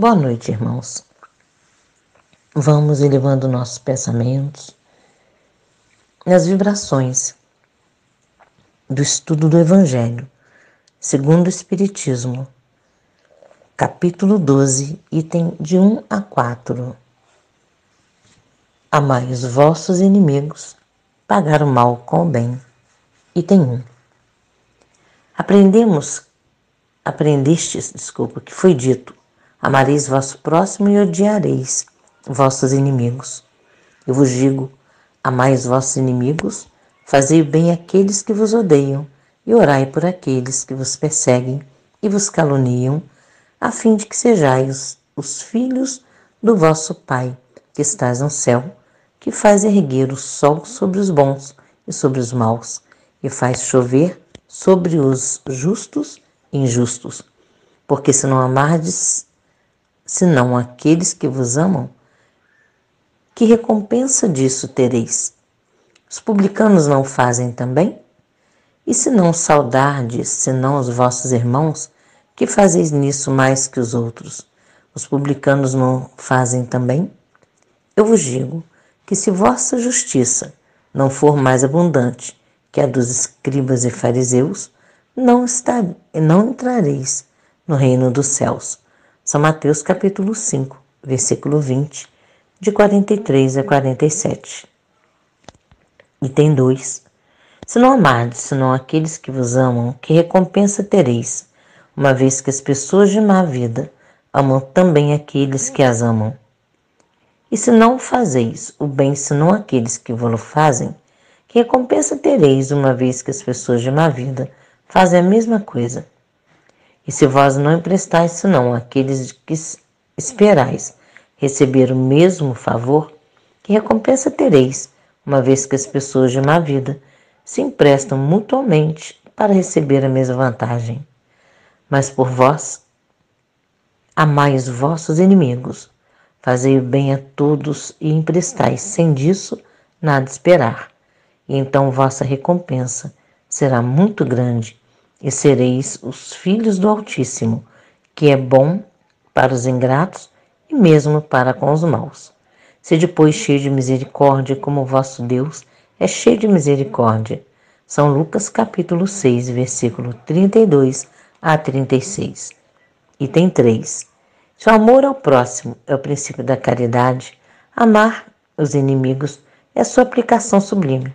Boa noite, irmãos. Vamos elevando nossos pensamentos nas vibrações do estudo do Evangelho, segundo o Espiritismo, capítulo 12, item de 1 a 4. Amai os vossos inimigos, pagar o mal com o bem. Item 1. Aprendemos, aprendestes, desculpa, que foi dito: Amareis vosso próximo e odiareis vossos inimigos. Eu vos digo: amai os vossos inimigos, fazei bem àqueles que vos odeiam, e orai por aqueles que vos perseguem e vos caluniam, a fim de que sejais os filhos do vosso Pai, que estás no céu, que faz erguer o sol sobre os bons e sobre os maus, e faz chover sobre os justos e injustos. Porque se não amardes senão aqueles que vos amam, que recompensa disso tereis? Os publicanos não fazem também? E se não saudardes, senão os vossos irmãos, que fazeis nisso mais que os outros? Os publicanos não fazem também? Eu vos digo que se vossa justiça não for mais abundante que a dos escribas e fariseus, não, está, não entrareis no reino dos céus. São Mateus capítulo 5, versículo 20 de 43 a 47. Item 2. Se não amardes, senão aqueles que vos amam, que recompensa tereis, uma vez que as pessoas de má vida amam também aqueles que as amam? E se não fazeis o bem senão aqueles que vos fazem, que recompensa tereis, uma vez que as pessoas de má vida fazem a mesma coisa? E se vós não emprestais senão aqueles que esperais, receber o mesmo favor, que recompensa tereis, uma vez que as pessoas de má vida se emprestam mutuamente para receber a mesma vantagem. Mas por vós, amai os vossos inimigos, fazei o bem a todos e emprestais, sem disso nada esperar. E então vossa recompensa será muito grande, e sereis os filhos do Altíssimo, que é bom para os ingratos e mesmo para com os maus. Se depois cheio de misericórdia, como vosso Deus é cheio de misericórdia. São Lucas capítulo 6, versículo 32 a 36. Item 3. Se o amor ao próximo é o princípio da caridade, amar os inimigos é sua aplicação sublime.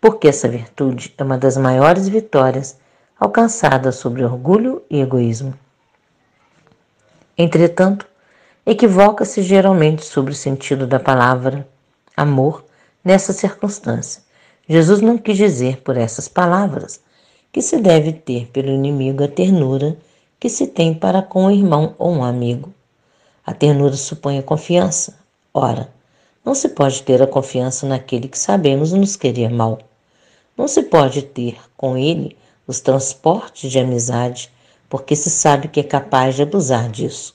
Porque essa virtude é uma das maiores vitórias alcançadas sobre orgulho e egoísmo. Entretanto, equivoca-se geralmente sobre o sentido da palavra amor nessa circunstância. Jesus não quis dizer por essas palavras que se deve ter pelo inimigo a ternura que se tem para com um irmão ou um amigo. A ternura supõe a confiança. Ora, não se pode ter a confiança naquele que sabemos nos querer mal. Não se pode ter com ele os transportes de amizade, porque se sabe que é capaz de abusar disso.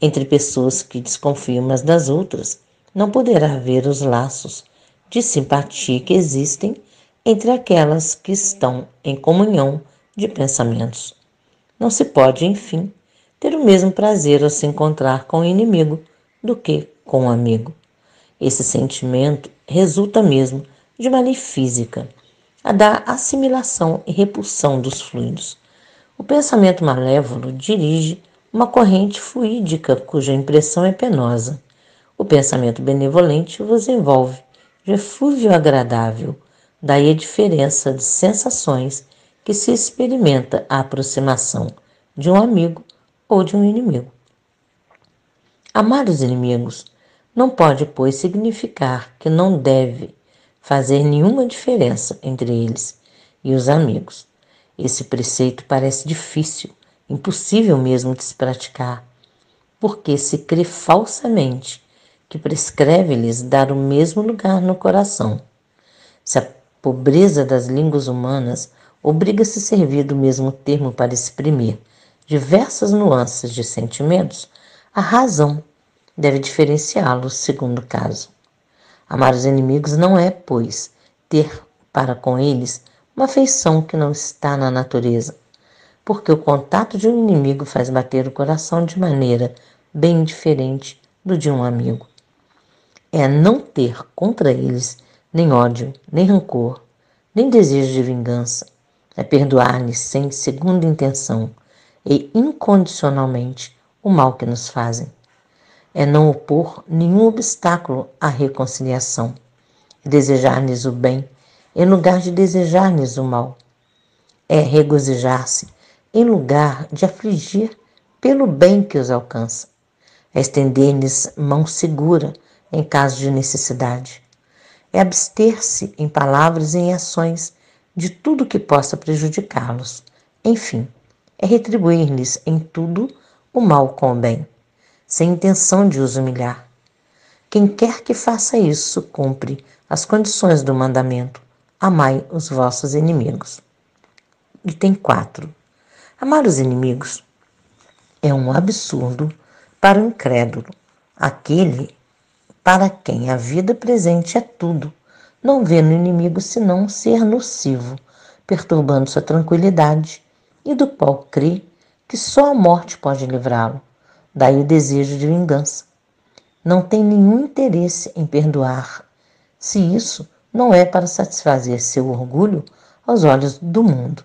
Entre pessoas que desconfiam umas das outras, não poderá haver os laços de simpatia que existem entre aquelas que estão em comunhão de pensamentos. Não se pode, enfim, ter o mesmo prazer ao se encontrar com o inimigo do que com o amigo. Esse sentimento resulta mesmo de uma lei física, a da assimilação e repulsão dos fluidos. O pensamento malévolo dirige uma corrente fluídica cuja impressão é penosa. O pensamento benevolente vos envolve de eflúvio agradável, daí a diferença de sensações que se experimenta a aproximação de um amigo ou de um inimigo. Amar os inimigos não pode, pois, significar que não deve fazer nenhuma diferença entre eles e os amigos. Esse preceito parece difícil impossível mesmo de se praticar, porque se crê falsamente que prescreve-lhes dar o mesmo lugar no coração. Se a pobreza das línguas humanas obriga a se servir do mesmo termo para exprimir diversas nuances de sentimentos, a razão deve diferenciá-los segundo o caso. Amar os inimigos não é, pois, ter para com eles uma afeição que não está na natureza, porque o contato de um inimigo faz bater o coração de maneira bem diferente do de um amigo. É não ter contra eles nem ódio, nem rancor, nem desejo de vingança. É perdoar-lhes sem segunda intenção e incondicionalmente o mal que nos fazem. É não opor nenhum obstáculo à reconciliação. Desejar-lhes o bem em lugar de desejar-lhes o mal. É regozijar-se em lugar de afligir pelo bem que os alcança. É estender-lhes mão segura em caso de necessidade. É abster-se em palavras e em ações de tudo que possa prejudicá-los. Enfim, é retribuir-lhes em tudo o mal com o bem, sem intenção de os humilhar. Quem quer que faça isso cumpre as condições do mandamento: amai os vossos inimigos. Item 4. Amar os inimigos é um absurdo para o incrédulo, aquele para quem a vida presente é tudo, não vê no inimigo senão um ser nocivo, perturbando sua tranquilidade, e do qual crê que só a morte pode livrá-lo. Daí o desejo de vingança. Não tem nenhum interesse em perdoar, se isso não é para satisfazer seu orgulho aos olhos do mundo.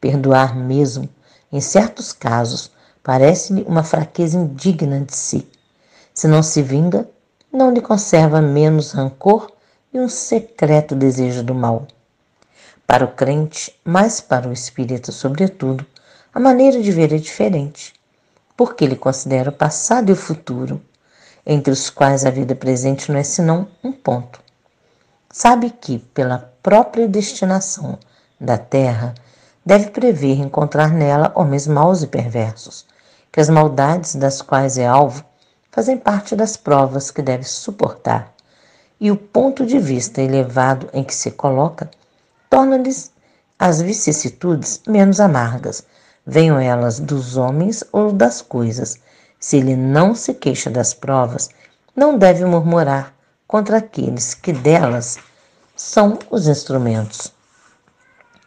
Perdoar mesmo, em certos casos, parece-lhe uma fraqueza indigna de si. Se não se vinga, não lhe conserva menos rancor e um secreto desejo do mal. Para o crente, mas para o espírito, sobretudo, a maneira de ver é diferente, porque ele considera o passado e o futuro, entre os quais a vida presente não é senão um ponto. Sabe que, pela própria destinação da terra, deve prever encontrar nela homens maus e perversos, que as maldades das quais é alvo fazem parte das provas que deve suportar, e o ponto de vista elevado em que se coloca torna-lhes as vicissitudes menos amargas, venham elas dos homens ou das coisas. Se ele não se queixa das provas, não deve murmurar contra aqueles que delas são os instrumentos.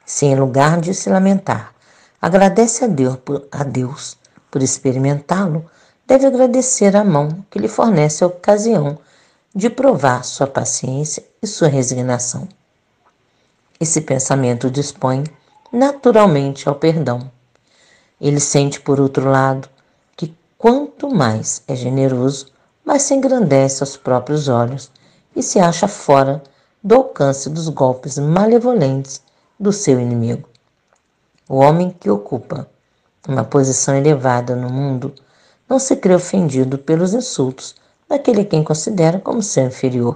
Se em lugar de se lamentar, agradece a Deus por, a Deus por experimentá-lo, deve agradecer a mão que lhe fornece a ocasião de provar sua paciência e sua resignação. Esse pensamento dispõe naturalmente ao perdão. Ele sente, por outro lado, que quanto mais é generoso, mais se engrandece aos próprios olhos e se acha fora do alcance dos golpes malevolentes do seu inimigo. O homem que ocupa uma posição elevada no mundo não se crê ofendido pelos insultos daquele a quem considera como seu inferior.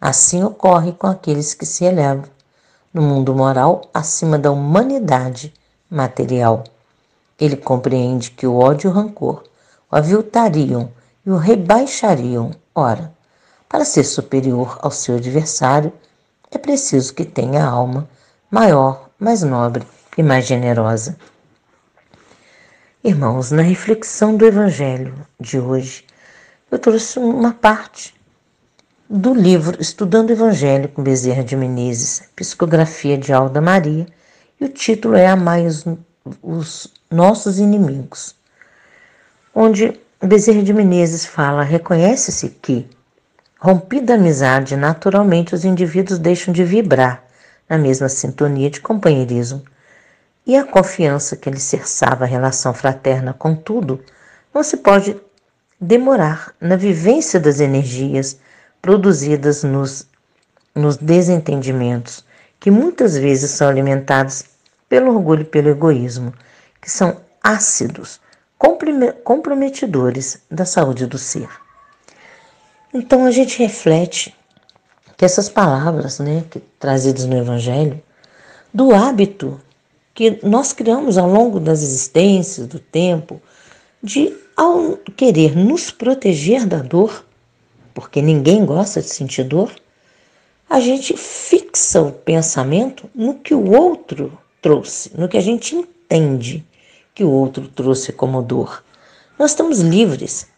Assim ocorre com aqueles que se elevam no mundo moral acima da humanidade material. Ele compreende que o ódio e o rancor o aviltariam e o rebaixariam. Ora, para ser superior ao seu adversário, é preciso que tenha alma maior, mais nobre e mais generosa. Irmãos, na reflexão do Evangelho de hoje, eu trouxe uma parte do livro Estudando o Evangelho com Bezerra de Menezes, psicografia de Alda Maria, e o título é Amai os, os Nossos Inimigos, onde Bezerra de Menezes fala: reconhece-se que, rompida a amizade, naturalmente os indivíduos deixam de vibrar na mesma sintonia de companheirismo. E a confiança que alicerçava a relação fraterna, contudo, não se pode demorar na vivência das energias produzidas nos, nos desentendimentos, que muitas vezes são alimentados pelo orgulho e pelo egoísmo, que são ácidos, comprometedores da saúde do ser. Então a gente reflete que essas palavras, né, trazidas no Evangelho, do hábito que nós criamos ao longo das existências, do tempo, de, ao querer nos proteger da dor, porque ninguém gosta de sentir dor, a gente fixa o pensamento no que o outro trouxe, no que a gente entende que o outro trouxe como dor. Nós estamos livres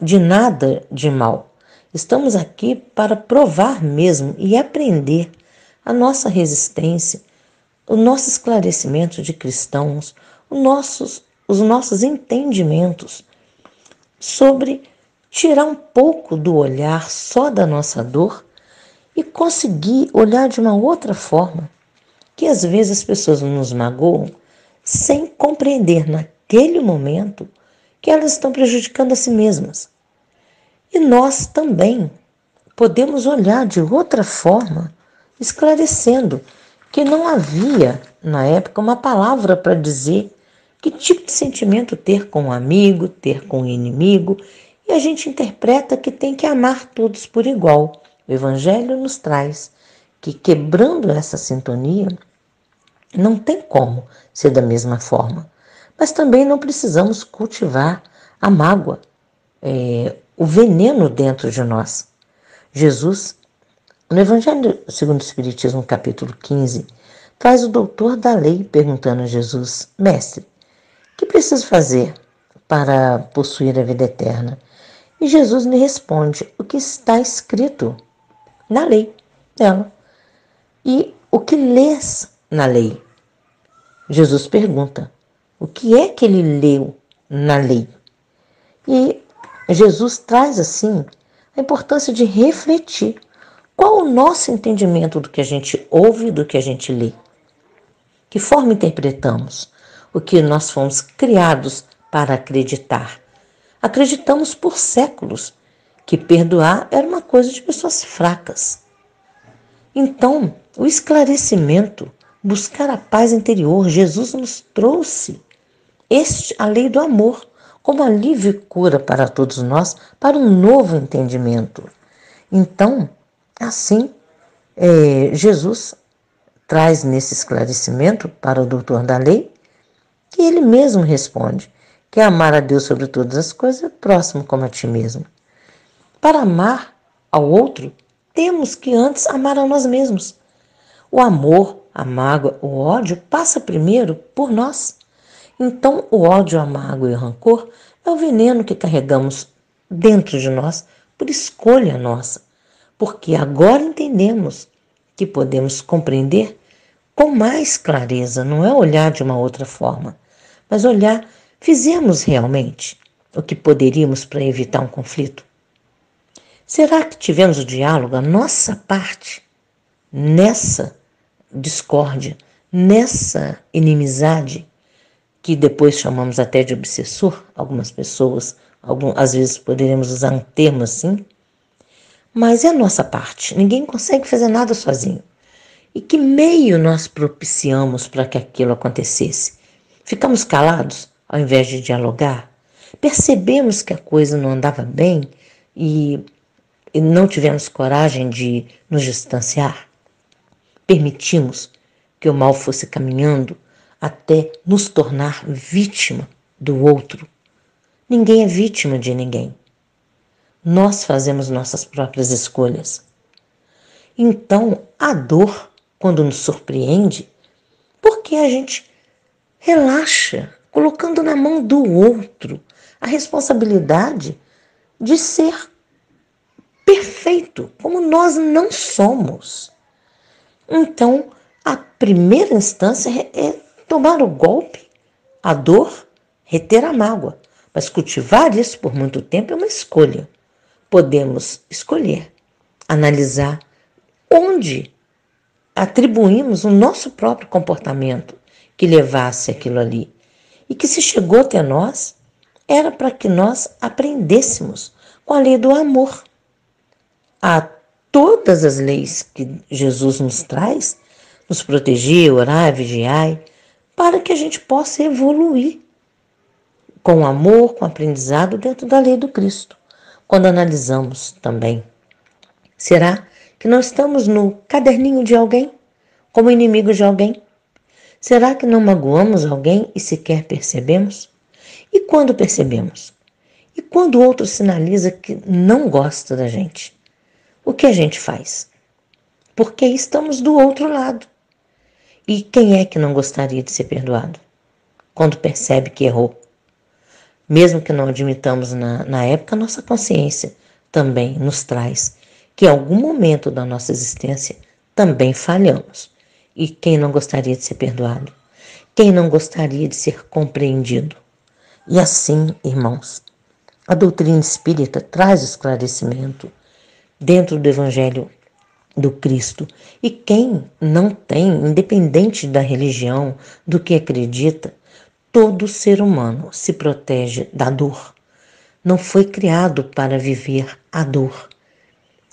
de nada de mal. Estamos aqui para provar mesmo e aprender a nossa resistência o nosso esclarecimento de cristãos, os nossos, os nossos entendimentos sobre tirar um pouco do olhar só da nossa dor e conseguir olhar de uma outra forma, que às vezes as pessoas nos magoam sem compreender naquele momento que elas estão prejudicando a si mesmas. E nós também podemos olhar de outra forma, esclarecendo que não havia na época uma palavra para dizer que tipo de sentimento ter com um amigo, ter com um inimigo, e a gente interpreta que tem que amar todos por igual. O Evangelho nos traz que, quebrando essa sintonia, não tem como ser da mesma forma. Mas também não precisamos cultivar a mágoa, é, o veneno dentro de nós. Jesus, no Evangelho segundo o Espiritismo, capítulo 15, traz o doutor da lei perguntando a Jesus: Mestre, o que preciso fazer para possuir a vida eterna? E Jesus lhe responde: O que está escrito na lei dela. E o que lês na lei? Jesus pergunta: O que é que ele leu na lei? E Jesus traz assim a importância de refletir qual o nosso entendimento do que a gente ouve, do que a gente lê. Que forma interpretamos o que nós fomos criados para acreditar? Acreditamos por séculos que perdoar era uma coisa de pessoas fracas. Então, o esclarecimento, buscar a paz interior, Jesus nos trouxe este, a lei do amor, como alívio e cura para todos nós, para um novo entendimento. Então, assim, é, Jesus traz nesse esclarecimento para o doutor da lei que ele mesmo responde que amar a Deus sobre todas as coisas é próximo como a ti mesmo. Para amar ao outro, temos que antes amar a nós mesmos. O amor, a mágoa, o ódio passa primeiro por nós. Então, o ódio, a mágoa e o rancor é o veneno que carregamos dentro de nós por escolha nossa, porque agora entendemos que podemos compreender com mais clareza, não é olhar de uma outra forma, mas olhar, fizemos realmente o que poderíamos para evitar um conflito? Será que tivemos o diálogo, a nossa parte, nessa discórdia, nessa inimizade, que depois chamamos até de obsessor, algumas pessoas, algum, às vezes poderíamos usar um termo assim? Mas é a nossa parte, ninguém consegue fazer nada sozinho. E que meio nós propiciamos para que aquilo acontecesse? Ficamos calados ao invés de dialogar? Percebemos que a coisa não andava bem e, e não tivemos coragem de nos distanciar? Permitimos que o mal fosse caminhando até nos tornar vítima do outro? Ninguém é vítima de ninguém. Nós fazemos nossas próprias escolhas. Então, a dor quando nos surpreende, porque a gente relaxa, colocando na mão do outro a responsabilidade de ser perfeito, como nós não somos. Então, a primeira instância é, é tomar o golpe, a dor, reter a mágoa. Mas cultivar isso por muito tempo é uma escolha. Podemos escolher, analisar onde atribuímos o nosso próprio comportamento que levasse aquilo ali. E que se chegou até nós, era para que nós aprendêssemos com a lei do amor. A todas as leis que Jesus nos traz, nos proteger, orar, vigiar, para que a gente possa evoluir com amor, com aprendizado dentro da lei do Cristo. Quando analisamos também, será que não estamos no caderninho de alguém, como inimigo de alguém? Será que não magoamos alguém e sequer percebemos? E quando percebemos? E quando o outro sinaliza que não gosta da gente? O que a gente faz? Porque estamos do outro lado. E quem é que não gostaria de ser perdoado? Quando percebe que errou. Mesmo que não admitamos na, na época, nossa consciência também nos traz que em algum momento da nossa existência também falhamos. E quem não gostaria de ser perdoado? Quem não gostaria de ser compreendido? E assim, irmãos, a doutrina espírita traz esclarecimento dentro do Evangelho do Cristo. E quem não tem, independente da religião, do que acredita, todo ser humano se protege da dor. Não foi criado para viver a dor.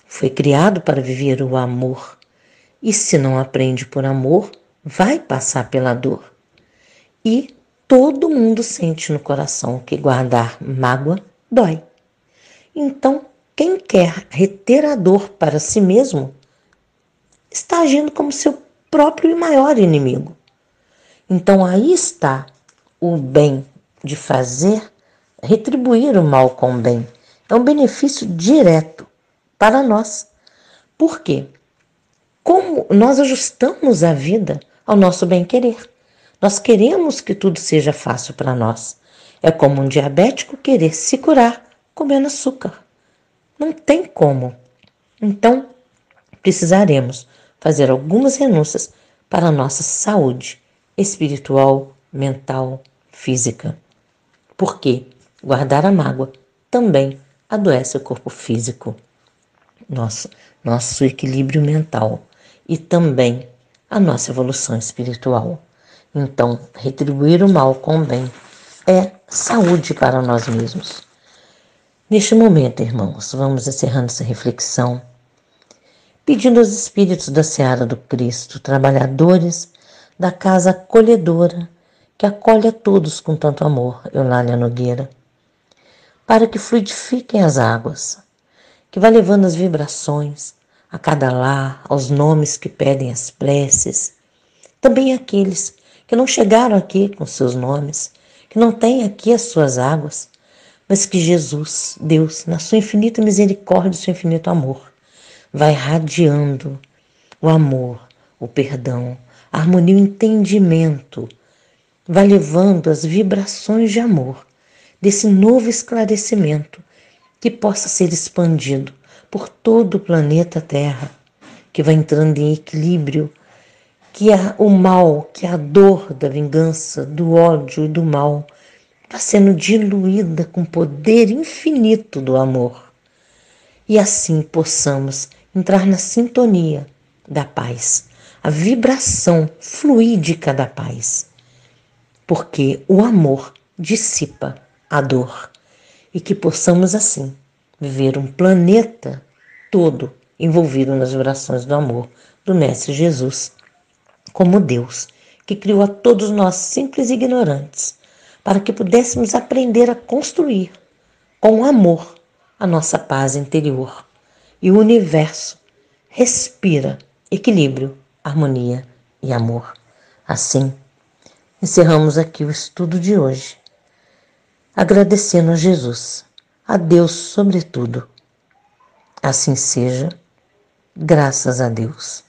Foi criado para viver o amor. E se não aprende por amor, vai passar pela dor. E todo mundo sente no coração que guardar mágoa dói. Então, quem quer reter a dor para si mesmo está agindo como seu próprio e maior inimigo. Então, aí está o bem de fazer, retribuir o mal com o bem. É um benefício direto para nós. Por quê? Como nós ajustamos a vida ao nosso bem-querer. Nós queremos que tudo seja fácil para nós. É como um diabético querer se curar comendo açúcar. Não tem como. Então, precisaremos fazer algumas renúncias para a nossa saúde espiritual, mental, física. Porque guardar a mágoa também adoece o corpo físico, nosso, nosso equilíbrio mental e também a nossa evolução espiritual. Então, retribuir o mal com o bem é saúde para nós mesmos. Neste momento, irmãos, vamos encerrando essa reflexão, pedindo aos espíritos da seara do Cristo, trabalhadores da casa acolhedora, que acolhe a todos com tanto amor, Eulália Nogueira, para que fluidifiquem as águas, que vá levando as vibrações a cada lar, aos nomes que pedem as preces, também aqueles que não chegaram aqui com seus nomes, que não têm aqui as suas águas, mas que Jesus, Deus, na sua infinita misericórdia e seu infinito amor, vai radiando o amor, o perdão, a harmonia, o entendimento, vai levando as vibrações de amor desse novo esclarecimento que possa ser expandido por todo o planeta Terra, que vai entrando em equilíbrio que o mal, que a dor da vingança, do ódio e do mal está sendo diluída com o poder infinito do amor. E assim possamos entrar na sintonia da paz, a vibração fluídica da paz. Porque o amor dissipa a dor e que possamos assim viver um planeta todo envolvido nas vibrações do amor do Mestre Jesus como Deus, que criou a todos nós simples e ignorantes, para que pudéssemos aprender a construir com amor a nossa paz interior. E o universo respira equilíbrio, harmonia e amor. Assim, encerramos aqui o estudo de hoje, agradecendo a Jesus, a Deus sobretudo. Assim seja, graças a Deus.